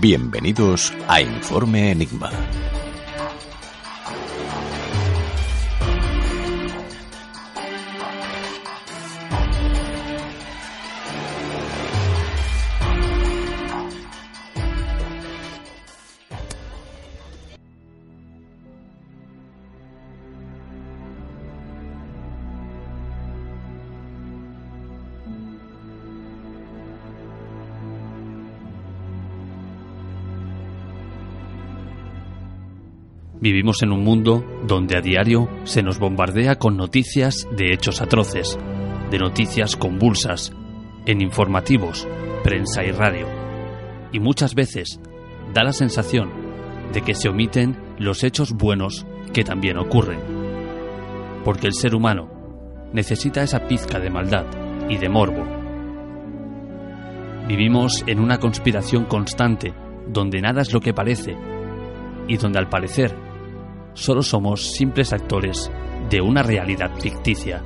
Bienvenidos a Informe Enigma. Vivimos en un mundo donde a diario se nos bombardea con noticias de hechos atroces, de noticias convulsas, en informativos, prensa y radio. Y muchas veces da la sensación de que se omiten los hechos buenos que también ocurren. Porque el ser humano necesita esa pizca de maldad y de morbo. Vivimos en una conspiración constante donde nada es lo que parece y donde al parecer solo somos simples actores de una realidad ficticia.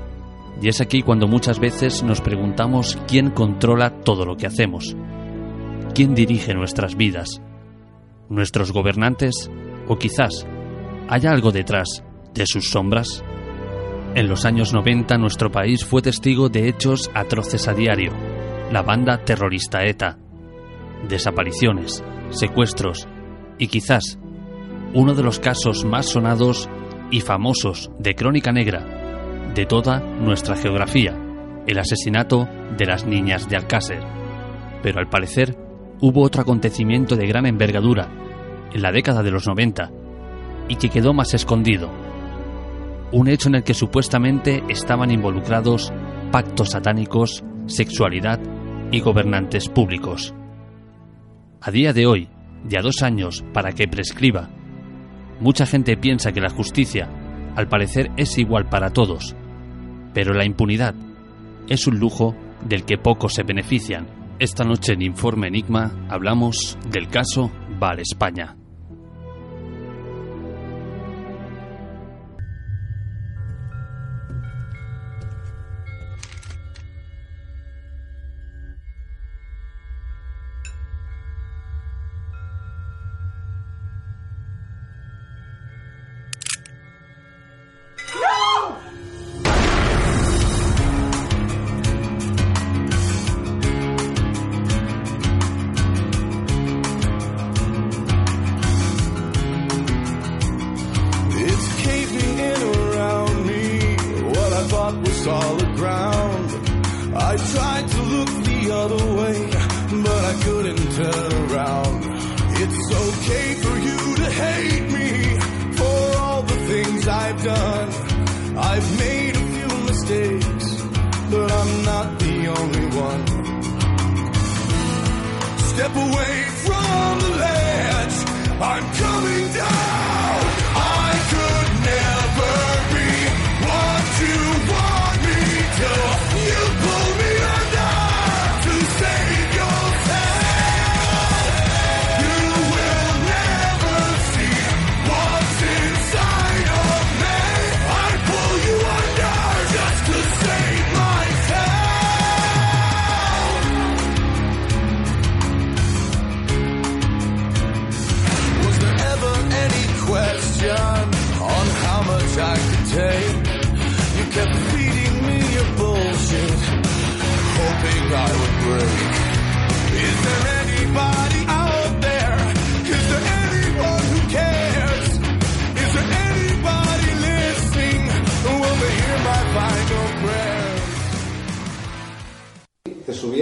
Y es aquí cuando muchas veces nos preguntamos quién controla todo lo que hacemos, quién dirige nuestras vidas, nuestros gobernantes o quizás haya algo detrás de sus sombras. En los años 90 nuestro país fue testigo de hechos atroces a diario, la banda terrorista ETA, desapariciones, secuestros y quizás uno de los casos más sonados y famosos de Crónica Negra de toda nuestra geografía, el asesinato de las niñas de Alcácer. Pero al parecer hubo otro acontecimiento de gran envergadura en la década de los 90 y que quedó más escondido. Un hecho en el que supuestamente estaban involucrados pactos satánicos, sexualidad y gobernantes públicos. A día de hoy, ya dos años para que prescriba Mucha gente piensa que la justicia, al parecer, es igual para todos, pero la impunidad es un lujo del que pocos se benefician. Esta noche en Informe Enigma hablamos del caso Val España. okay for you to hate me for all the things I've done. I've made a few mistakes, but I'm not the only one. Step away from the lake.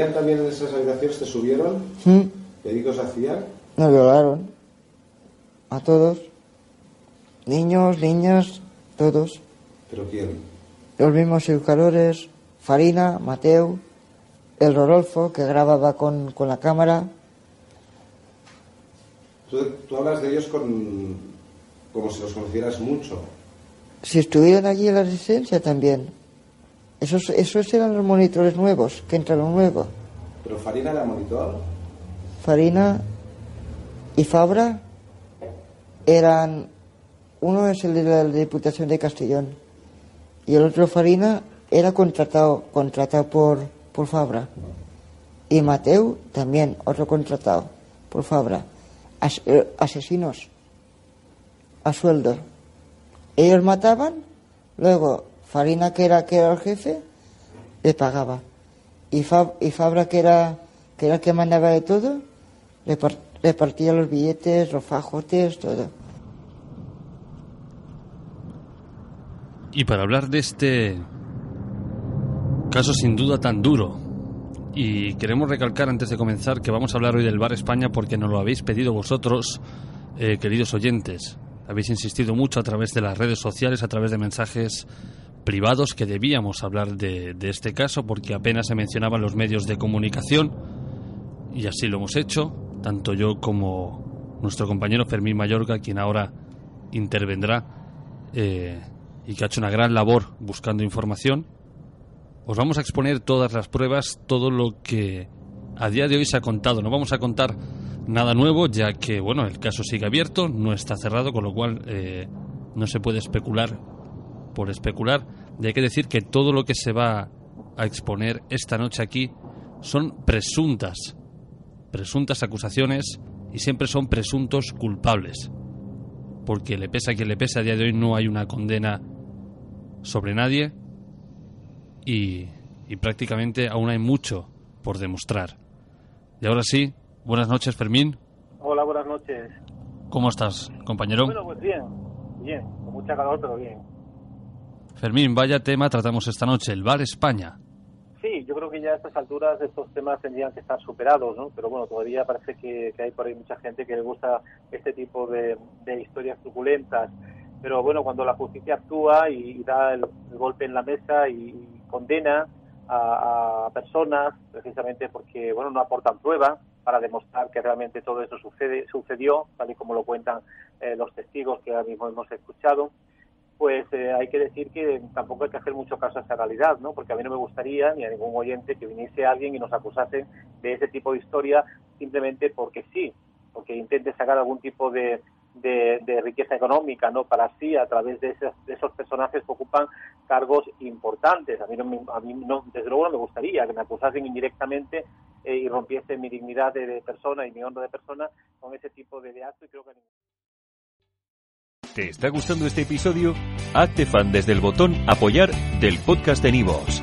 También en esas habitaciones? ¿Te subieron? ¿Y qué os hacían? Nos violaron. A todos. Niños, niñas, todos. ¿Pero quién? Los mismos educadores, Farina, Mateo, el Rodolfo, que grababa con, con la cámara. Tú, tú hablas de ellos con, como si los conocieras mucho. Si estuvieran allí en la residencia también. Esos, esos eran los monitores nuevos, que entraron nuevos. ¿Pero Farina era monitor? Farina y Fabra eran. Uno es el de la Diputación de Castellón y el otro Farina era contratado, contratado por, por Fabra. Y Mateu también, otro contratado por Fabra. eh, asesinos a sueldo. Ellos mataban, luego Farina, que era, que era el jefe, le pagaba. Y, y Fabra, que era, que era el que mandaba de todo, repartía los billetes, los fajotes, todo. Y para hablar de este caso sin duda tan duro, y queremos recalcar antes de comenzar que vamos a hablar hoy del Bar España porque nos lo habéis pedido vosotros, eh, queridos oyentes. Habéis insistido mucho a través de las redes sociales, a través de mensajes privados que debíamos hablar de, este caso porque apenas se mencionaban los medios de comunicación y así lo hemos hecho, tanto yo como nuestro compañero Fermín Mayorga, quien ahora intervendrá eh, y que ha hecho una gran labor buscando información. Os vamos a exponer todas las pruebas, todo lo que a día de hoy se ha contado. No vamos a contar nada nuevo, ya que bueno, el caso sigue abierto, no está cerrado, con lo cual eh, no se puede especular por especular. Y hay que decir que todo lo que se va a exponer esta noche aquí son presuntas, presuntas acusaciones y siempre son presuntos culpables. Porque le pesa a quien le pesa, a día de hoy no hay una condena sobre nadie y, y prácticamente aún hay mucho por demostrar. Y ahora sí, buenas noches Fermín. Hola, buenas noches. ¿Cómo estás, compañero? Bueno, pues bien, bien, con mucha calor, pero bien. Fermín, vaya tema tratamos esta noche, el Bar España. Sí, yo creo que ya a estas alturas estos temas tendrían que estar superados, ¿no? Pero bueno, todavía parece que, hay por ahí mucha gente que le gusta este tipo de, historias truculentas. Pero bueno, cuando la justicia actúa y, da el, golpe en la mesa y, condena a, personas, precisamente porque bueno no aportan prueba para demostrar que realmente todo eso sucede, sucedió, tal y como lo cuentan eh, los testigos que ahora mismo hemos escuchado, pues eh, hay que decir que tampoco hay que hacer mucho caso a esa realidad, ¿no? Porque a mí no me gustaría, ni a ningún oyente, que viniese alguien y nos acusase de ese tipo de historia simplemente porque sí, porque intente sacar algún tipo de, de, riqueza económica, ¿no? Para sí, a través de esos, personajes que ocupan cargos importantes. A mí, no, a mí no, desde luego no me gustaría que me acusasen indirectamente eh, y rompiese mi dignidad de, persona y mi honra de persona con ese tipo de, de acto y creo que ¿Te está gustando este episodio? Hazte fan desde el botón Apoyar del podcast de Nivos.